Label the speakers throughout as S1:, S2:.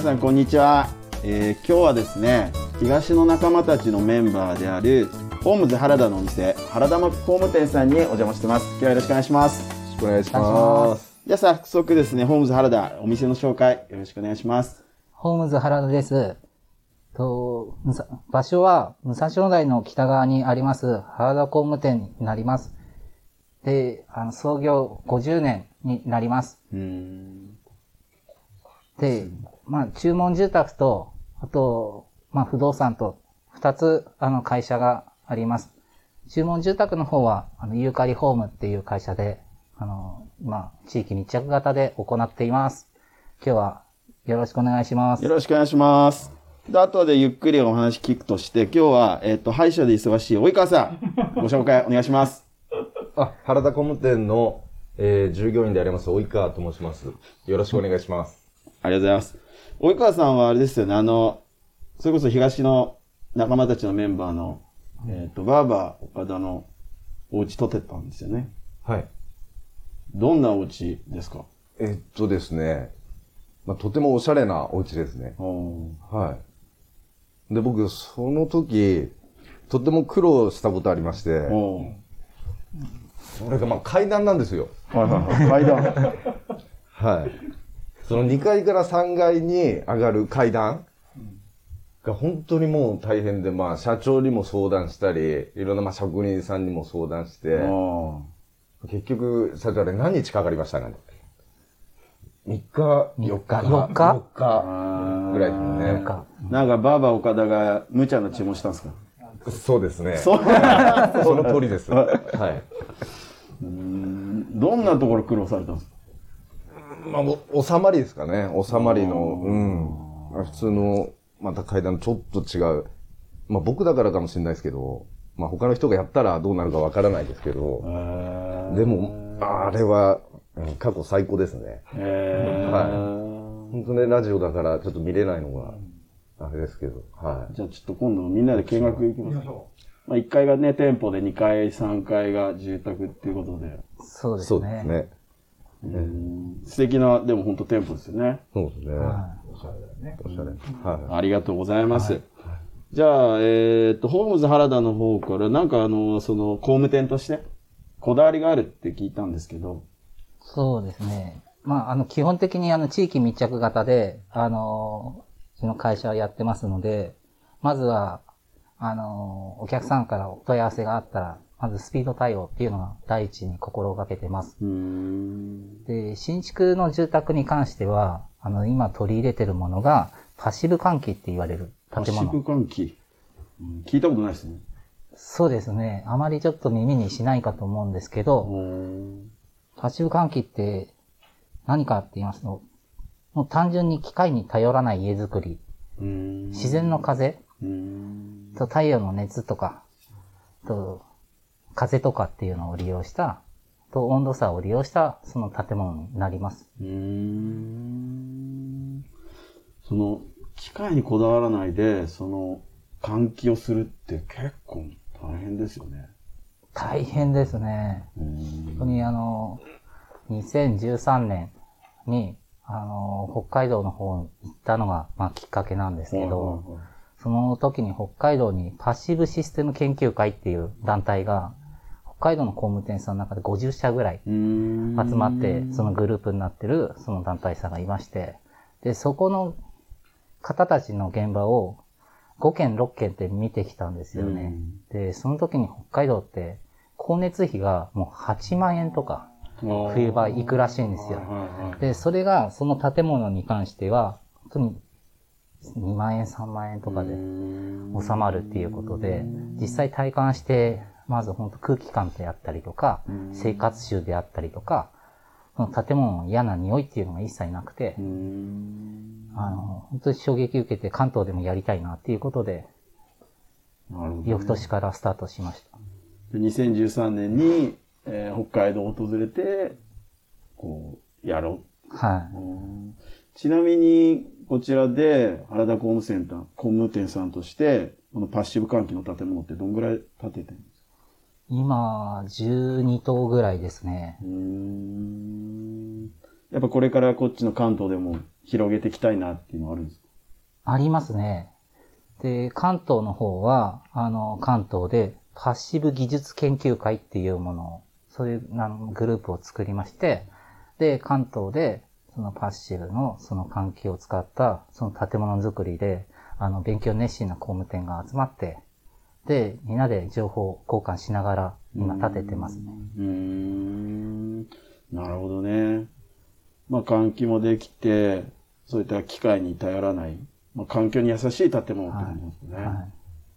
S1: 皆さんこんにちは、えー今日はですね東の仲間たちのメンバーであるホームズ原田のお店原田幕工務店さんにお邪魔してます今日はよろしくお願いします
S2: よろしくお願いします。
S1: じゃあ早速ですねホームズ原田お店の紹介よろしくお願いします
S3: ホームズ原田です。と、場所は、武蔵野台の北側にあります、原田工務店になります。で、あの、創業50年になります。
S1: うーん
S3: で、まあ、注文住宅と、あと、まあ、不動産と、二つ、あの、会社があります。注文住宅の方は、あの、ユーカリホームっていう会社で、あの、まあ、地域密着型で行っています。今日は、よろしくお願いします
S1: よ。ろしくお願いしますで後でゆっくりお話聞くとして今日は、えっと歯医者で忙しい及川さんご紹介お願いします
S2: あ、原田工務店の、えー従業員であります、及川と申します。よろしくお願いします。
S1: ありがとうございます。及川さんはあれですよね、あの、それこそ東の仲間たちのメンバーの、えっ、と、バーバー岡田のお家取ってたんですよね。
S2: はい。
S1: どんなお家ですか？
S2: えっとですね、まあ、とてもおしゃれなお家ですね。
S1: お
S2: はい。で、僕、その時、とても苦労したことありまして、
S1: お
S2: それがまあ階段なんですよ。
S1: はいはいはい。階段。
S2: はい。その2階から3階に上がる階段が本当にもう大変で、まあ社長にも相談したり、いろんなまあ職人さんにも相談して、
S1: お
S2: 結局、社長あれ何日かかりましたかね ?3 日、4日
S3: 4日
S2: 4日？ぐらいですね。
S3: なんか、
S1: なんかバーバー岡田が無茶な注文したんですか？
S2: そうですね。
S1: そう。
S2: その通りです。はい。
S1: どんなところ苦労されたんですか？
S2: まあ、お収まりですかね。収まりの、うん。普通の、また階段ちょっと違う。まあ僕だからかもしれないですけど、まあ他の人がやったらどうなるかわからないですけど、でも、あれは、うん過去最高ですね。
S1: えー
S2: はい本当ね、ラジオだからちょっと見れないのが、あれですけど、はい。
S1: じゃあちょっと今度みんなで見学行きます。まあ、1階がね、店舗で2階、3階が住宅っていうことで、
S3: そうです
S2: そうです
S3: ね。
S2: ね。
S1: 素敵な、でも本当店舗ですよね。
S2: そうですね。
S3: は
S2: おしゃれ。は
S1: ありがとうございます。じゃあ、えっ、と、ホームズ原田の方から、なんかあの、その、工務店として、こだわりがあるって聞いたんですけど、
S3: そうですね。まあ、あの、基本的にあの、地域密着型で、あの、うちの会社はやってますので、まずは、あの、お客さんからお問い合わせがあったら、まずスピード対応っていうのが第一に心がけてます。で、新築の住宅に関しては、あの、今取り入れてるものが、パッシブ換気って言われる
S1: パシブ
S3: 建物。
S1: 換気、うん聞いたことないですね。
S3: そうですね。あまりちょっと耳にしないかと思うんですけど、パッシブ換気って何かって言いますと、もう単純に機械に頼らない家づくり、
S1: うん
S3: 自然の風
S1: うん
S3: と太陽の熱とか、と風とかっていうのを利用した、と温度差を利用したその建物になります。
S1: うーんその、機械にこだわらないで、その、換気をするって結構大変ですよね。
S3: 大変ですね。
S1: うん
S3: 本当にあの、2013年に、あの、北海道の方に行ったのが、まあ、きっかけなんですけど、その時に北海道にパッシブシステム研究会っていう団体が、北海道の工務店さんの中で50社ぐらい
S1: 集
S3: 集まって、そのグループになってるその団体さんがいまして、で、そこの方たちの現場を5件6件って見てきたんですよね。で、その時に北海道って光熱費がもう8万円とか冬場行くらしいんですよ。で、それがその建物に関しては、本当に2万円3万円とかで収まるっていうことで、実際体感して、まず本当空気感であったりとか、生活習であったりとか、建物の嫌な匂いっていうのが一切なくて、あの、本当に衝撃受けて関東でもやりたいなっていうことで、
S1: なるほど
S3: 翌年からスタートしました。
S1: で2013年に、えー北海道を訪れて、こう、やろ
S3: はい。
S1: う。ちなみに、こちらで、原田工務センター、工務店さんとして、このパッシブ換気の建物ってどんぐらい建ててるんですか
S3: 今、12棟ぐらいですね。
S1: うーんやっぱこれからこっちの関東でも広げていきたいなっていうのはあるんですか？
S3: ありますね。で、関東の方は、あの、関東でパッシブ技術研究会っていうものを、そういうなんグループを作りまして、で、関東で、そのパッシブのその環境を使った、その建物づくりで、あの、勉強熱心な工務店が集まって、で、みんなで情報交換しながら、今立ててますね。
S1: うーん。なるほどね。まあ、換気もできて、そういった機械に頼らない、まあ、環境に優しい建物ってことですね。
S3: はい。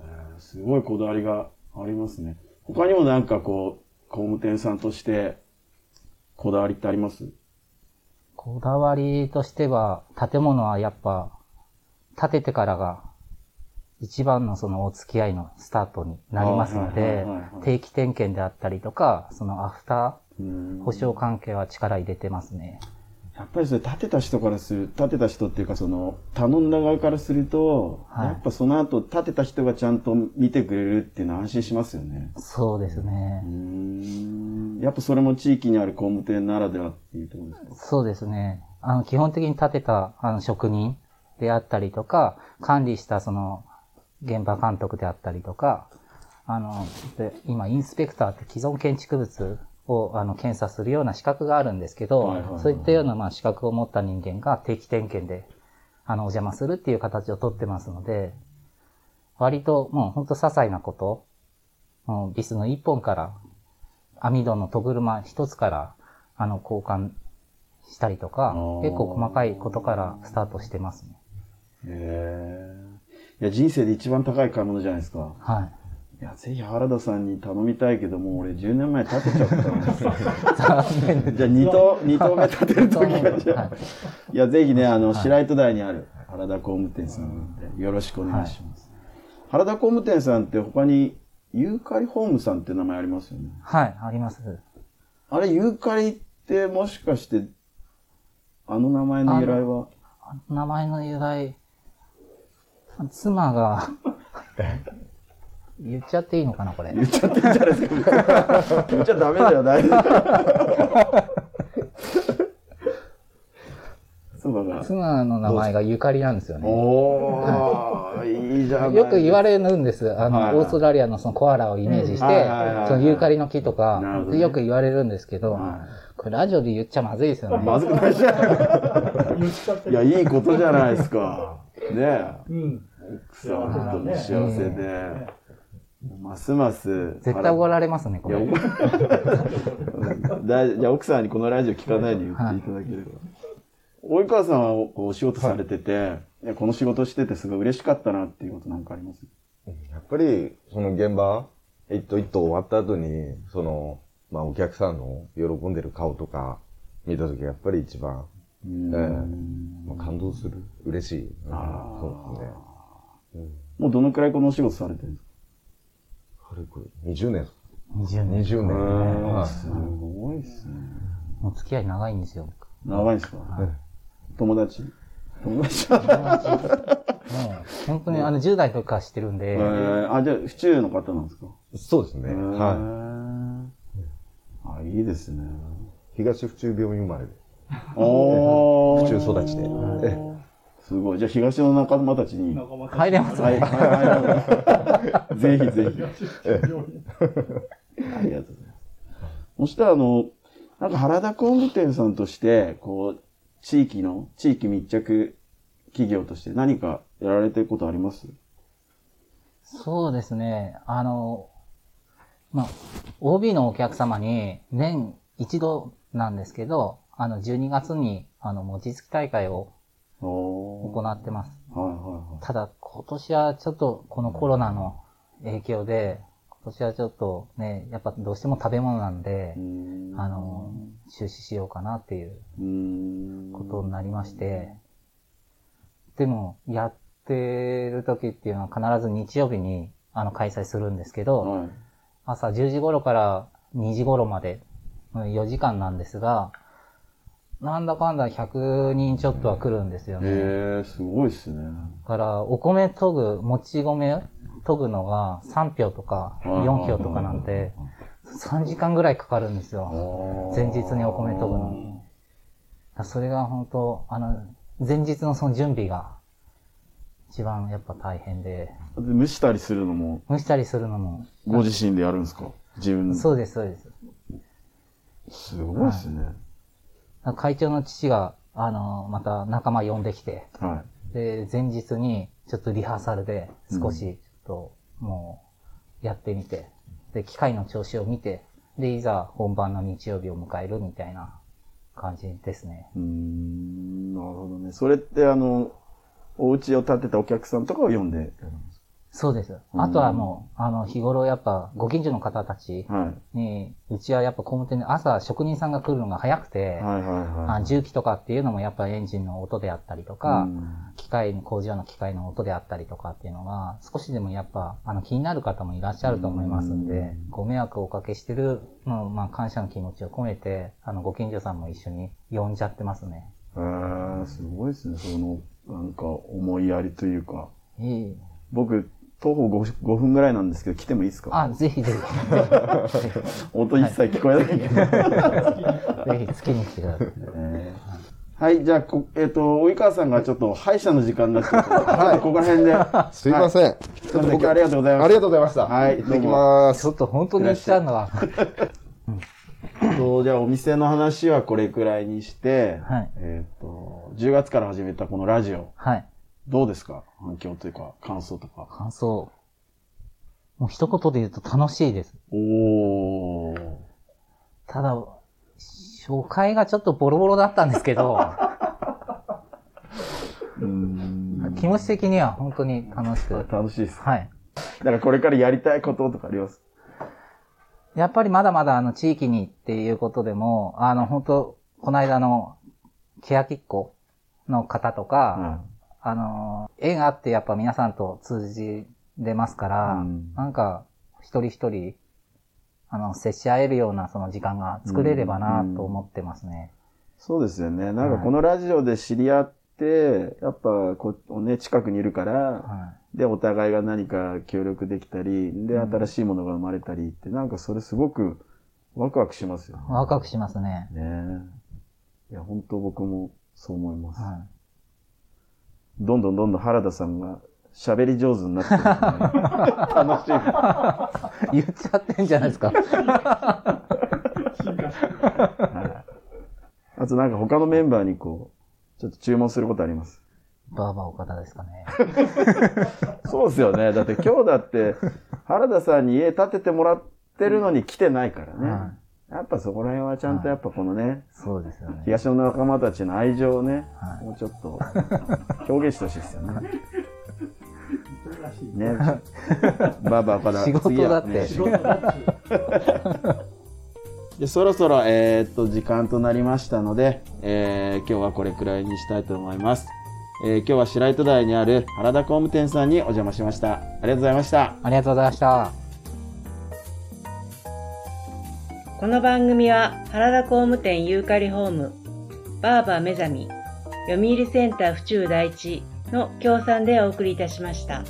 S1: えーすごいこだわりがありますね。他にもなんかこう、工務店さんとして、こだわりってあります？
S3: こだわりとしては、建物はやっぱ、建ててからが、一番のそのお付き合いのスタートになりますの
S1: はい
S3: で定期点検であったりとか、そのアフタ
S1: うー
S3: 保証関係は力入れてますね。
S1: やっぱりそれ建てた人からする、建てた人っていうかその、頼んだ側からすると、
S3: はい
S1: やっぱその後建てた人がちゃんと見てくれるっていうのは安心しますよね。
S3: そうですね。
S1: やっぱそれも地域にある工務店ならではっていうところですか？
S3: そうですね。あの、基本的に建てたあの職人であったりとか、管理したその、現場監督であったりとか、あの、で今、インスペクターって既存建築物をあの検査するような資格があるんですけど、
S1: はいはいはい
S3: そういったようなまあ資格を持った人間が定期点検で、あの、お邪魔するっていう形をとってますので、割ともう本当些細なこと、もうビスの一本から、網戸の戸車一つから、あの、交換したりとか結構細かいことからスタートしてますね。
S1: へえ。いや、人生で一番高い買い物じゃないですか。
S3: はい。
S1: いや、ぜひ原田さんに頼みたいけども、俺10年前建てちゃったんですよ。じゃあ2棟、二棟目建てる時が、じゃあ
S3: はい
S1: いや、ぜひね、あの、白糸台にある原田工務店さんでよろしくお願いします。原田工務店さんって他に、ユーカリホームさんって名前ありますよね。
S3: はい、あります。
S1: あれ、ユーカリってもしかして、あの名前の由来は？
S3: 名前の由来、妻が、言っちゃっていいのかな、これ。
S1: 言っちゃっていいんじゃないですか。言っちゃダメだよ、大丈夫。妻が。
S3: 妻の名前がゆかりなんですよね。
S1: おー、いいじゃない
S3: よく言われるんです。あの、
S1: はいはい
S3: オーストラリアのそのコアラをイメージして、
S1: うんはいはいはいはい
S3: そのユーカリの木とか
S1: ね
S3: よく言われるんですけど、
S1: は
S3: これラジオで言っちゃまずいですよね。
S1: まずくないじゃない いや、いいことじゃないですか。ねえ。
S4: うん。
S1: 奥さん、本当に幸せで。ますます。
S3: 絶対怒られますね、こ
S1: いや、
S3: れ。
S1: 怒だじゃあ奥さんにこのラジオ聞かないで言っていただければ。及川さんはこうお仕事されてて、いやこの仕事しててすごい嬉しかったなっていうことなんかあります？
S2: やっぱり、その現場、一頭一頭終わった後に、その、まあお客さんの喜んでる顔とか見たときやっぱり一番、ええまあ、感動する。嬉しい。そうですね。
S1: もうどのくらいこのお仕事されてるんです
S2: あれこれ、20年
S3: 20年。
S2: 20年。はい
S1: かすごいっすね。
S3: お付き合い長いんですよ。
S1: 長いんですか？
S2: い
S1: 友達？友達？
S3: もう、本当にあの10代とか知ってるんで、
S1: えー、あ、じゃあ、府中の方なんですか？
S2: そうですね。は
S1: はい。あ、いいですね。
S2: い。東府中病院生まれで。
S1: おー。
S2: 府中育ちでえ
S1: すごい。じゃあ、東の仲間たちに。
S4: 仲間たち
S3: 入れます
S1: はい、
S3: ね。
S1: はい、はい。ぜひぜひ。ありがとうございます。そしたら、あの、なんか原田工務店さんとして、こう、地域の、地域密着企業として何かやられてることあります？
S3: そうですね。あの、まあ、OB のお客様に年一度なんですけど、あの、12月に、あの、餅つき大会を
S1: お
S3: 行ってます。
S1: はいは
S3: ただ、今年はちょっとこのコロナの影響で、今年はちょっとね、やっぱどうしても食べ物なんで
S1: ん
S3: あの、中止しようかなっていう。ことになりまして、でも、やってる時っていうのは必ず日曜日に、あの、開催するんですけど、
S1: はい。
S3: 朝10時頃から2時頃まで、うん4時間なんですが、なんだかんだ100人ちょっとは来るんですよね。
S1: へえ、すごいっすね。
S3: だから、お米研ぐ、もち米研ぐのが3票とか4票とかなんで、3時間ぐらいかかるんですよ。前日にお米研ぐのに。それが本当、あの、前日のその準備が一番やっぱ大変で、
S1: で蒸したりするのも、
S3: 蒸したりするのも、
S1: ご自身でやるんですか？自分
S3: そうです、そうです。
S1: すごいですね。
S3: 会長の父が、あの、また仲間呼んできて、
S1: は
S3: で、前日にちょっとリハーサルで少しちょっともうやってみて、で、機械の調子を見て、で、いざ本番の日曜日を迎えるみたいな感じですね。
S1: い。うーん、なるほどね。それってあの、お家を建てたお客さんとかを呼んでやるんです
S3: そうです。あとはもう、あの、日頃やっぱご近所の方たち。に、うちはやっぱ工務店で朝職人さんが来るのが早くて、重機とかっていうのもやっぱエンジンの音であったりとか、
S1: うん
S3: 機械に、工場の機械の音であったりとかっていうのが、少しでもやっぱ、あの、気になる方もいらっしゃると思いますんで、ご迷惑をおかけしてるの、まあ、感謝の気持ちを込めて、あの、ご近所さんも一緒に呼んじゃってますね。
S1: へーすごいですね。その、なんか思いやりというか。
S3: いい。
S1: 僕、徒歩 5, 5分ぐらいなんですけど、来てもいいですか？
S3: あ、ぜひぜひ。
S1: 音一切聞こえないけど。
S3: ぜひ、月に来てください。
S1: はい、じゃあ、こえっ、と、及川さんがちょっと歯医者の時間になっちゃったので、はい、ここら辺で。
S2: すいません。
S1: ん。すいません、今日ありがとうございます。
S2: ありがとうございました。
S1: はい
S2: 行ってきま
S3: ち
S2: す。
S3: ょっと本当に来たのは、
S1: とじゃあ、お店の話はこれくらいにして、
S3: はい
S1: えっ、と、10月から始めたこのラジオ、
S3: はい。
S1: どうですか？反響というか、感想とか。
S3: 感想。もう一言で言うと楽しいです。
S1: おー。
S3: ただ、初回がちょっとボロボロだったんですけど、
S1: うーん。
S3: 気持ち的には本当に楽しく。
S1: 楽しいです。
S3: はい。
S1: だからこれからやりたいこととかあります？
S3: やっぱりまだまだあの地域にっていうことでも、あの本当、この間のケアキッコの方とか、
S1: は
S3: あの、縁あってやっぱ皆さんと通じれますから、
S1: うん
S3: なんか一人一人、あの、接し合えるようなその時間が作れればなと思ってますね。
S1: そうですよね。なんかこのラジオで知り合って、やっぱこう、ね、近くにいるから、
S3: は
S1: で、お互いが何か協力できたり、で、新しいものが生まれたりって、なんかそれすごくワクワクしますよね。
S3: い。ワクワクしますね。
S1: ねえ。いや、本当僕もそう思います。
S3: は
S1: どんどんどんどん原田さんが喋り上手になってるんで、楽しい。
S3: い。言っちゃってんじゃないですか。
S1: あとなんか他のメンバーにこう、ちょっと注文することあります？
S3: バーバー岡田ですかね。
S1: そうですよね。だって今日だって、原田さんに家建ててもらってるのに来てないからね。
S3: は
S1: やっぱそこら辺はちゃんとやっぱこのね、
S3: そうですよね。
S1: 東の仲間たちの愛情をね、
S3: はい
S1: もうちょっと表現してほしいですよね。ね。バーバーから
S3: 仕事だって
S1: ねでそろそろ、えーっと、時間となりましたので、えー今日はこれくらいにしたいと思います。えー今日は白糸台にある原田工務店さんにお邪魔しました。ありがとうございました。
S3: ありがとうございました。
S4: この番組は原田工務店ユーカリホーム、バーバー目覚み、読売センター府中第一の協賛でお送りいたしました。